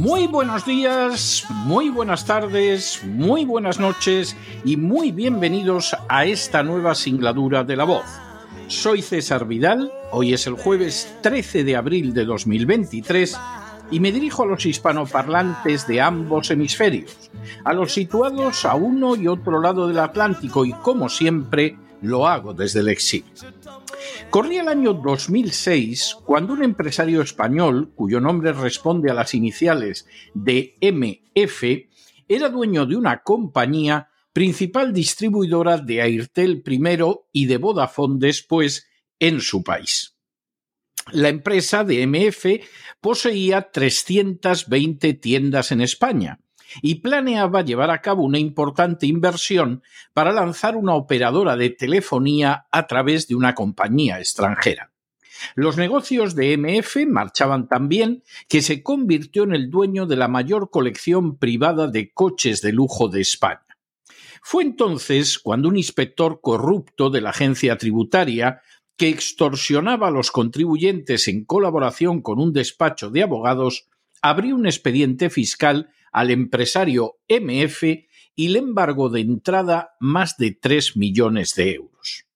Muy buenos días, muy buenas tardes, muy buenas noches y muy bienvenidos a esta nueva singladura de la voz. Soy César Vidal, hoy es el jueves 13 de abril de 2023 y me dirijo a los hispanoparlantes de ambos hemisferios, a los situados a uno y otro lado del Atlántico y como siempre lo hago desde el exilio. Corría el año 2006 cuando un empresario español, cuyo nombre responde a las iniciales de MF, era dueño de una compañía principal distribuidora de Airtel primero y de Vodafone después en su país. La empresa de MF poseía 320 tiendas en España y planeaba llevar a cabo una importante inversión para lanzar una operadora de telefonía a través de una compañía extranjera. Los negocios de MF marchaban tan bien que se convirtió en el dueño de la mayor colección privada de coches de lujo de España. Fue entonces cuando un inspector corrupto de la agencia tributaria que extorsionaba a los contribuyentes en colaboración con un despacho de abogados abrió un expediente fiscal al empresario MF y le embargó de entrada más de 3 millones de euros.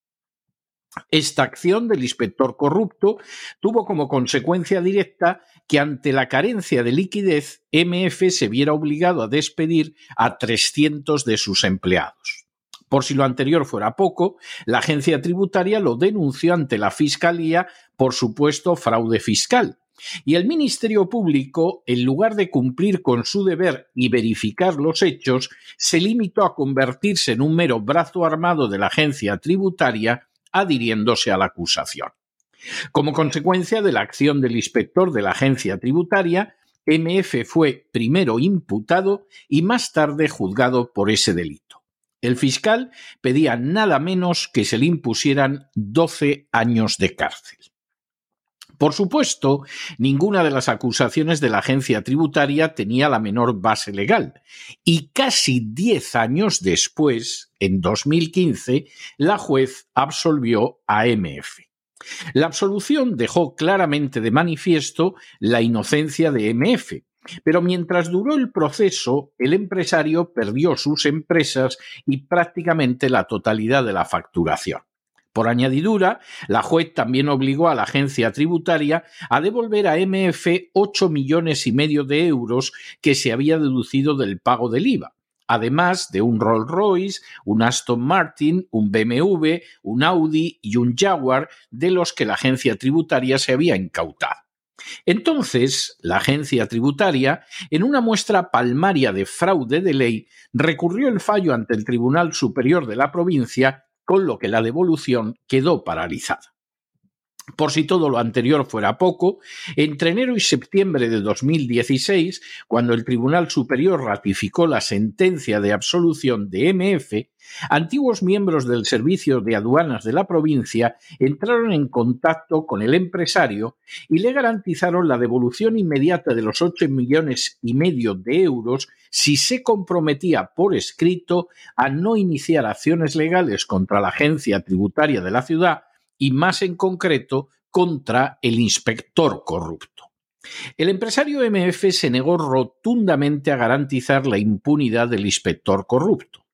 Esta acción del inspector corrupto tuvo como consecuencia directa que ante la carencia de liquidez, MF se viera obligado a despedir a 300 de sus empleados. Por si lo anterior fuera poco, la agencia tributaria lo denunció ante la Fiscalía por supuesto fraude fiscal, y el Ministerio Público, en lugar de cumplir con su deber y verificar los hechos, se limitó a convertirse en un mero brazo armado de la agencia tributaria, adhiriéndose a la acusación. Como consecuencia de la acción del inspector de la agencia tributaria, MF fue primero imputado y más tarde juzgado por ese delito. El fiscal pedía nada menos que se le impusieran 12 años de cárcel. Por supuesto, ninguna de las acusaciones de la agencia tributaria tenía la menor base legal, y casi diez años después, en 2015, la juez absolvió a MF. La absolución dejó claramente de manifiesto la inocencia de MF, pero mientras duró el proceso, el empresario perdió sus empresas y prácticamente la totalidad de la facturación. Por añadidura, la juez también obligó a la agencia tributaria a devolver a MF 8 millones y medio de euros que se había deducido del pago del IVA, además de un Rolls Royce, un Aston Martin, un BMW, un Audi y un Jaguar de los que la agencia tributaria se había incautado. Entonces, la agencia tributaria, en una muestra palmaria de fraude de ley, recurrió el fallo ante el Tribunal Superior de la provincia con lo que la devolución quedó paralizada. Por si todo lo anterior fuera poco, entre enero y septiembre de 2016, cuando el Tribunal Superior ratificó la sentencia de absolución de MF, antiguos miembros del Servicio de Aduanas de la provincia entraron en contacto con el empresario y le garantizaron la devolución inmediata de los 8 millones y medio de euros si se comprometía por escrito a no iniciar acciones legales contra la agencia tributaria de la ciudad y más en concreto contra el inspector corrupto. El empresario MF se negó rotundamente a garantizar la impunidad del inspector corrupto.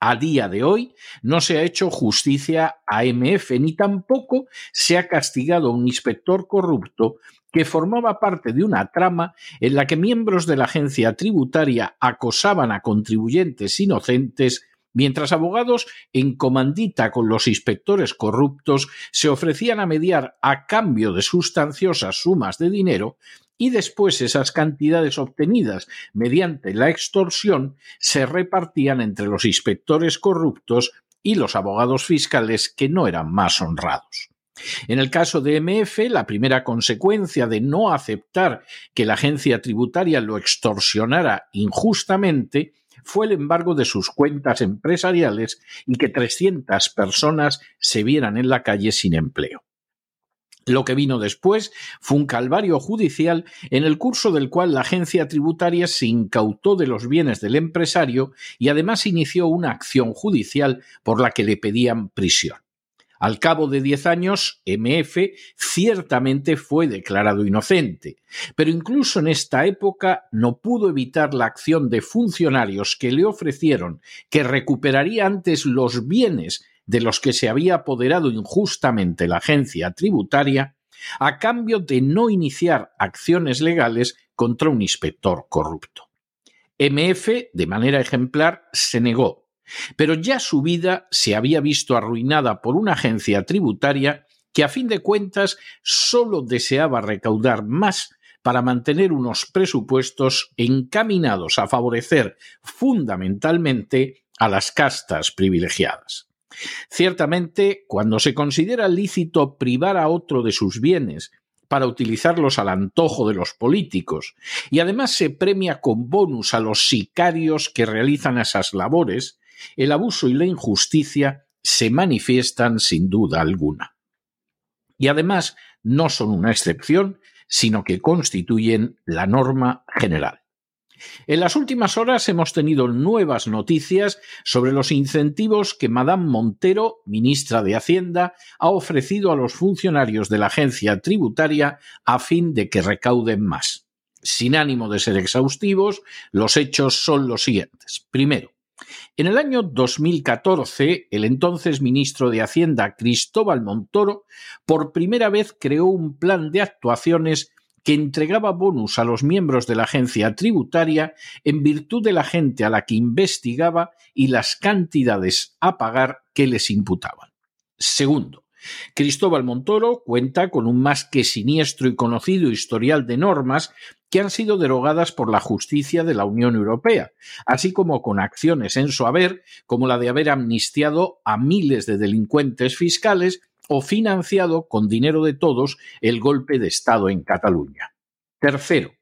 A día de hoy no se ha hecho justicia a MF ni tampoco se ha castigado a un inspector corrupto que formaba parte de una trama en la que miembros de la agencia tributaria acosaban a contribuyentes inocentes mientras abogados en comandita con los inspectores corruptos se ofrecían a mediar a cambio de sustanciosas sumas de dinero y después esas cantidades obtenidas mediante la extorsión se repartían entre los inspectores corruptos y los abogados fiscales que no eran más honrados. En el caso de MF, la primera consecuencia de no aceptar que la agencia tributaria lo extorsionara injustamente fue el embargo de sus cuentas empresariales y que 300 personas se vieran en la calle sin empleo. Lo que vino después fue un calvario judicial en el curso del cual la agencia tributaria se incautó de los bienes del empresario y además inició una acción judicial por la que le pedían prisión. Al cabo de diez años, MF ciertamente fue declarado inocente, pero incluso en esta época no pudo evitar la acción de funcionarios que le ofrecieron que recuperaría antes los bienes de los que se había apoderado injustamente la agencia tributaria, a cambio de no iniciar acciones legales contra un inspector corrupto. MF, de manera ejemplar, se negó pero ya su vida se había visto arruinada por una agencia tributaria que a fin de cuentas sólo deseaba recaudar más para mantener unos presupuestos encaminados a favorecer fundamentalmente a las castas privilegiadas. Ciertamente, cuando se considera lícito privar a otro de sus bienes para utilizarlos al antojo de los políticos, y además se premia con bonus a los sicarios que realizan esas labores, el abuso y la injusticia se manifiestan sin duda alguna. Y además no son una excepción, sino que constituyen la norma general. En las últimas horas hemos tenido nuevas noticias sobre los incentivos que Madame Montero, ministra de Hacienda, ha ofrecido a los funcionarios de la agencia tributaria a fin de que recauden más. Sin ánimo de ser exhaustivos, los hechos son los siguientes. Primero, en el año 2014, el entonces ministro de Hacienda, Cristóbal Montoro, por primera vez creó un plan de actuaciones que entregaba bonus a los miembros de la agencia tributaria en virtud de la gente a la que investigaba y las cantidades a pagar que les imputaban. Segundo, Cristóbal Montoro cuenta con un más que siniestro y conocido historial de normas que han sido derogadas por la justicia de la Unión Europea, así como con acciones en su haber, como la de haber amnistiado a miles de delincuentes fiscales o financiado con dinero de todos el golpe de Estado en Cataluña. Tercero,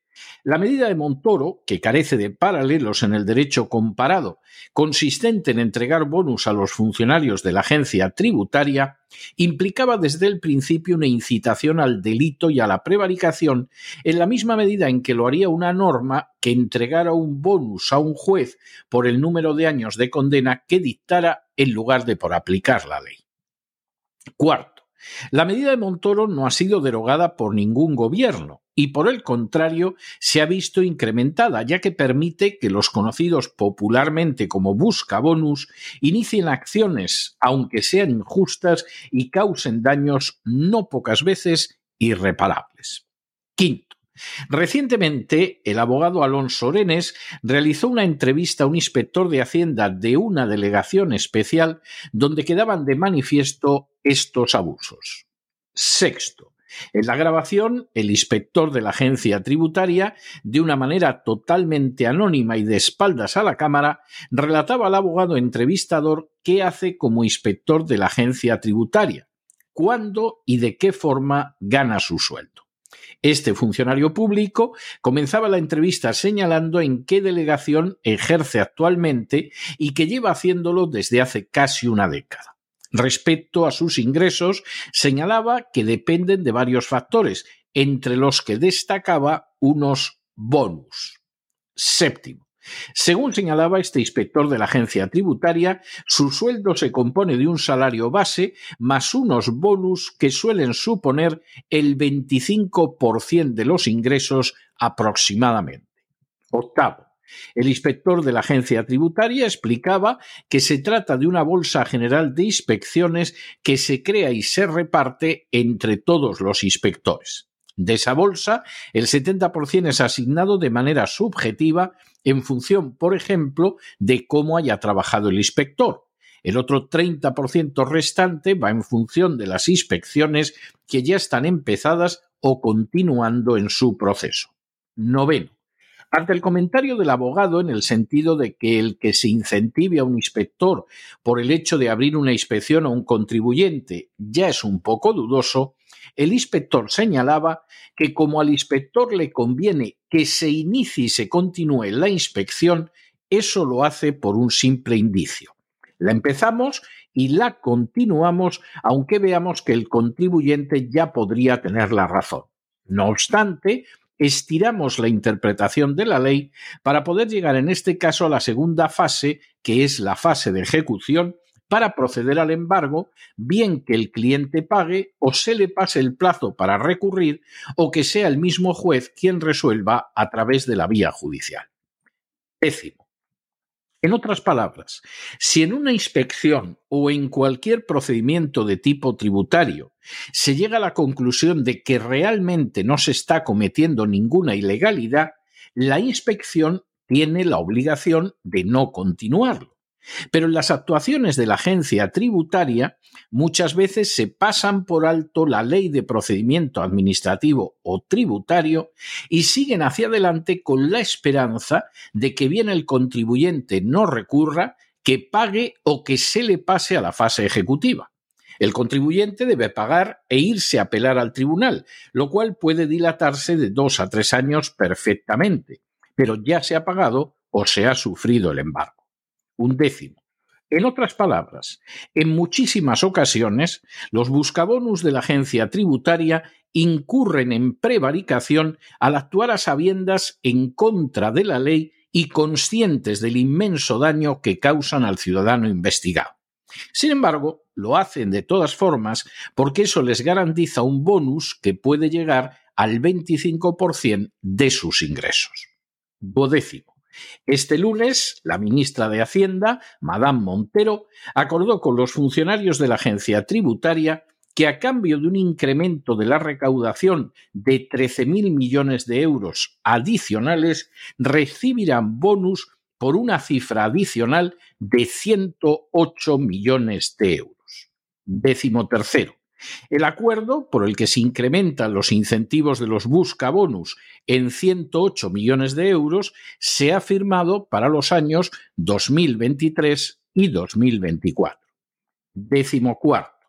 la medida de Montoro, que carece de paralelos en el derecho comparado, consistente en entregar bonus a los funcionarios de la agencia tributaria, implicaba desde el principio una incitación al delito y a la prevaricación en la misma medida en que lo haría una norma que entregara un bonus a un juez por el número de años de condena que dictara en lugar de por aplicar la ley. Cuarto, la medida de Montoro no ha sido derogada por ningún gobierno y por el contrario se ha visto incrementada, ya que permite que los conocidos popularmente como buscabonus inicien acciones, aunque sean injustas, y causen daños no pocas veces irreparables. Quinto, Recientemente, el abogado Alonso Orenes realizó una entrevista a un inspector de Hacienda de una delegación especial donde quedaban de manifiesto estos abusos. Sexto. En la grabación, el inspector de la agencia tributaria, de una manera totalmente anónima y de espaldas a la cámara, relataba al abogado entrevistador qué hace como inspector de la agencia tributaria, cuándo y de qué forma gana su sueldo. Este funcionario público comenzaba la entrevista señalando en qué delegación ejerce actualmente y que lleva haciéndolo desde hace casi una década. Respecto a sus ingresos, señalaba que dependen de varios factores, entre los que destacaba unos bonus. Séptimo. Según señalaba este inspector de la agencia tributaria, su sueldo se compone de un salario base más unos bonus que suelen suponer el 25% de los ingresos aproximadamente. Octavo. El inspector de la agencia tributaria explicaba que se trata de una bolsa general de inspecciones que se crea y se reparte entre todos los inspectores. De esa bolsa, el 70% es asignado de manera subjetiva en función, por ejemplo, de cómo haya trabajado el inspector. El otro 30% restante va en función de las inspecciones que ya están empezadas o continuando en su proceso. Noveno. Ante el comentario del abogado en el sentido de que el que se incentive a un inspector por el hecho de abrir una inspección a un contribuyente ya es un poco dudoso, el inspector señalaba que como al inspector le conviene que se inicie y se continúe la inspección, eso lo hace por un simple indicio. La empezamos y la continuamos aunque veamos que el contribuyente ya podría tener la razón. No obstante, estiramos la interpretación de la ley para poder llegar en este caso a la segunda fase, que es la fase de ejecución, para proceder al embargo, bien que el cliente pague o se le pase el plazo para recurrir o que sea el mismo juez quien resuelva a través de la vía judicial. Décimo. En otras palabras, si en una inspección o en cualquier procedimiento de tipo tributario se llega a la conclusión de que realmente no se está cometiendo ninguna ilegalidad, la inspección tiene la obligación de no continuarlo. Pero en las actuaciones de la agencia tributaria muchas veces se pasan por alto la ley de procedimiento administrativo o tributario y siguen hacia adelante con la esperanza de que bien el contribuyente no recurra, que pague o que se le pase a la fase ejecutiva. El contribuyente debe pagar e irse a apelar al tribunal, lo cual puede dilatarse de dos a tres años perfectamente, pero ya se ha pagado o se ha sufrido el embargo un décimo. En otras palabras, en muchísimas ocasiones los buscabonus de la agencia tributaria incurren en prevaricación al actuar a sabiendas en contra de la ley y conscientes del inmenso daño que causan al ciudadano investigado. Sin embargo, lo hacen de todas formas porque eso les garantiza un bonus que puede llegar al 25% de sus ingresos. Duodécimo. Este lunes, la ministra de Hacienda, Madame Montero, acordó con los funcionarios de la agencia tributaria que a cambio de un incremento de la recaudación de 13.000 millones de euros adicionales, recibirán bonus por una cifra adicional de 108 millones de euros. Décimo tercero. El acuerdo por el que se incrementan los incentivos de los buscabonus en 108 millones de euros se ha firmado para los años 2023 y 2024. Décimo cuarto.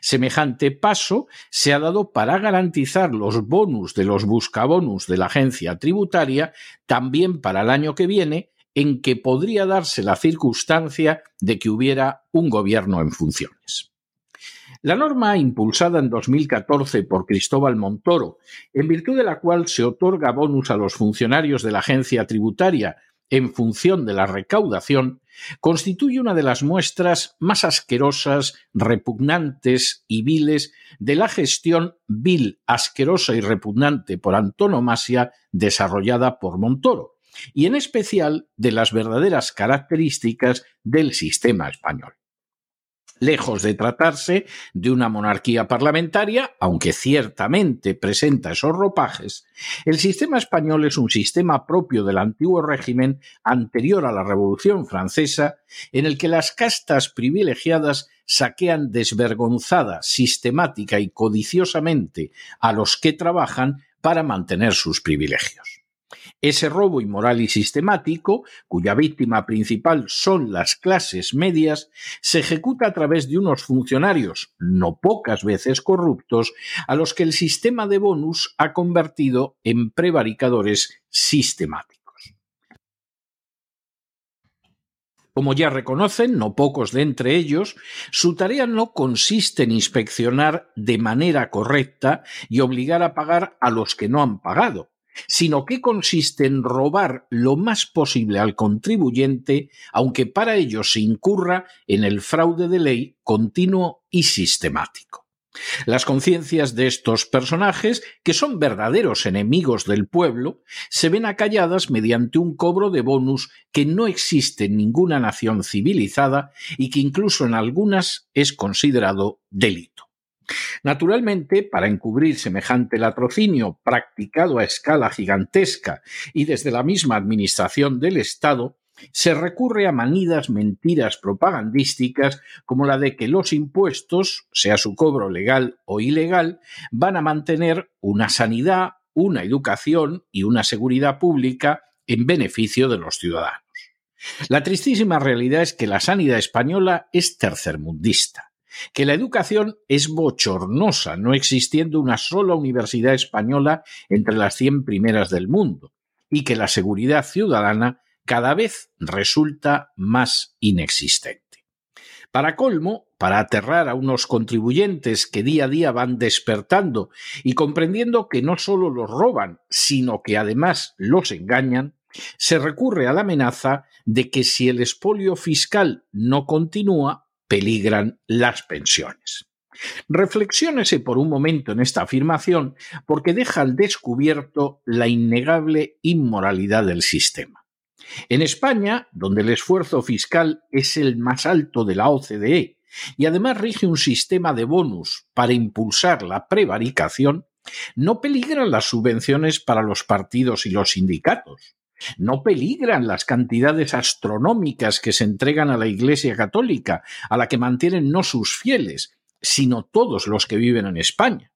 Semejante paso se ha dado para garantizar los bonus de los buscabonus de la agencia tributaria también para el año que viene, en que podría darse la circunstancia de que hubiera un gobierno en funciones. La norma, impulsada en 2014 por Cristóbal Montoro, en virtud de la cual se otorga bonus a los funcionarios de la agencia tributaria en función de la recaudación, constituye una de las muestras más asquerosas, repugnantes y viles de la gestión vil, asquerosa y repugnante por antonomasia desarrollada por Montoro, y en especial de las verdaderas características del sistema español. Lejos de tratarse de una monarquía parlamentaria, aunque ciertamente presenta esos ropajes, el sistema español es un sistema propio del antiguo régimen anterior a la Revolución Francesa, en el que las castas privilegiadas saquean desvergonzada, sistemática y codiciosamente a los que trabajan para mantener sus privilegios. Ese robo inmoral y sistemático, cuya víctima principal son las clases medias, se ejecuta a través de unos funcionarios, no pocas veces corruptos, a los que el sistema de bonus ha convertido en prevaricadores sistemáticos. Como ya reconocen, no pocos de entre ellos, su tarea no consiste en inspeccionar de manera correcta y obligar a pagar a los que no han pagado, sino que consiste en robar lo más posible al contribuyente, aunque para ello se incurra en el fraude de ley continuo y sistemático. Las conciencias de estos personajes, que son verdaderos enemigos del pueblo, se ven acalladas mediante un cobro de bonus que no existe en ninguna nación civilizada y que incluso en algunas es considerado delito. Naturalmente, para encubrir semejante latrocinio practicado a escala gigantesca y desde la misma Administración del Estado, se recurre a manidas mentiras propagandísticas como la de que los impuestos, sea su cobro legal o ilegal, van a mantener una sanidad, una educación y una seguridad pública en beneficio de los ciudadanos. La tristísima realidad es que la sanidad española es tercermundista que la educación es bochornosa, no existiendo una sola universidad española entre las 100 primeras del mundo, y que la seguridad ciudadana cada vez resulta más inexistente. Para colmo, para aterrar a unos contribuyentes que día a día van despertando y comprendiendo que no solo los roban, sino que además los engañan, se recurre a la amenaza de que si el expolio fiscal no continúa, peligran las pensiones. Reflexiónese por un momento en esta afirmación porque deja al descubierto la innegable inmoralidad del sistema. En España, donde el esfuerzo fiscal es el más alto de la OCDE y además rige un sistema de bonus para impulsar la prevaricación, no peligran las subvenciones para los partidos y los sindicatos. No peligran las cantidades astronómicas que se entregan a la Iglesia Católica, a la que mantienen no sus fieles, sino todos los que viven en España.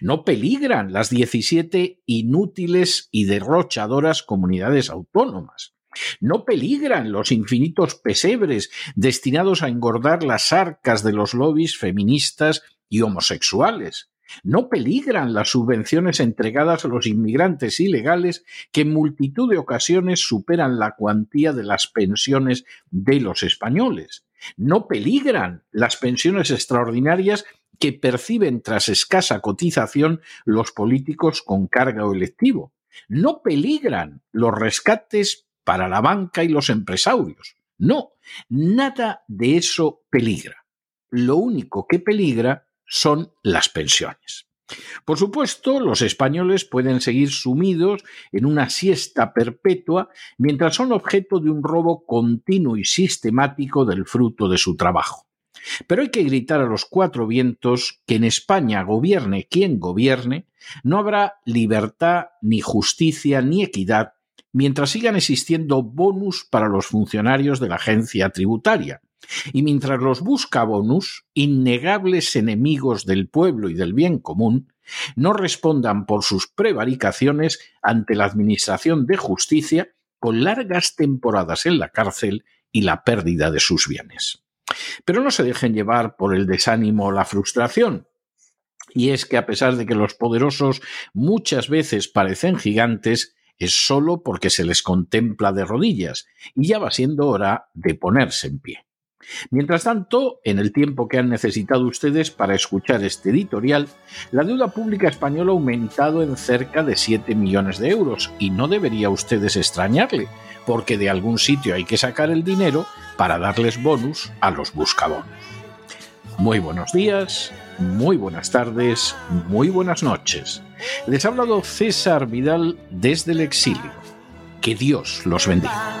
No peligran las 17 inútiles y derrochadoras comunidades autónomas. No peligran los infinitos pesebres destinados a engordar las arcas de los lobbies feministas y homosexuales. No peligran las subvenciones entregadas a los inmigrantes ilegales que en multitud de ocasiones superan la cuantía de las pensiones de los españoles. No peligran las pensiones extraordinarias que perciben tras escasa cotización los políticos con carga o electivo. No peligran los rescates para la banca y los empresarios. No, nada de eso peligra. Lo único que peligra son las pensiones. Por supuesto, los españoles pueden seguir sumidos en una siesta perpetua mientras son objeto de un robo continuo y sistemático del fruto de su trabajo. Pero hay que gritar a los cuatro vientos que en España gobierne quien gobierne, no habrá libertad, ni justicia, ni equidad mientras sigan existiendo bonus para los funcionarios de la agencia tributaria, y mientras los buscabonus, innegables enemigos del pueblo y del bien común, no respondan por sus prevaricaciones ante la Administración de Justicia con largas temporadas en la cárcel y la pérdida de sus bienes. Pero no se dejen llevar por el desánimo o la frustración. Y es que a pesar de que los poderosos muchas veces parecen gigantes, es solo porque se les contempla de rodillas y ya va siendo hora de ponerse en pie. Mientras tanto, en el tiempo que han necesitado ustedes para escuchar este editorial, la deuda pública española ha aumentado en cerca de 7 millones de euros y no debería ustedes extrañarle, porque de algún sitio hay que sacar el dinero para darles bonus a los buscabonos. Muy buenos días, muy buenas tardes, muy buenas noches. Les ha hablado César Vidal desde el exilio. Que Dios los bendiga.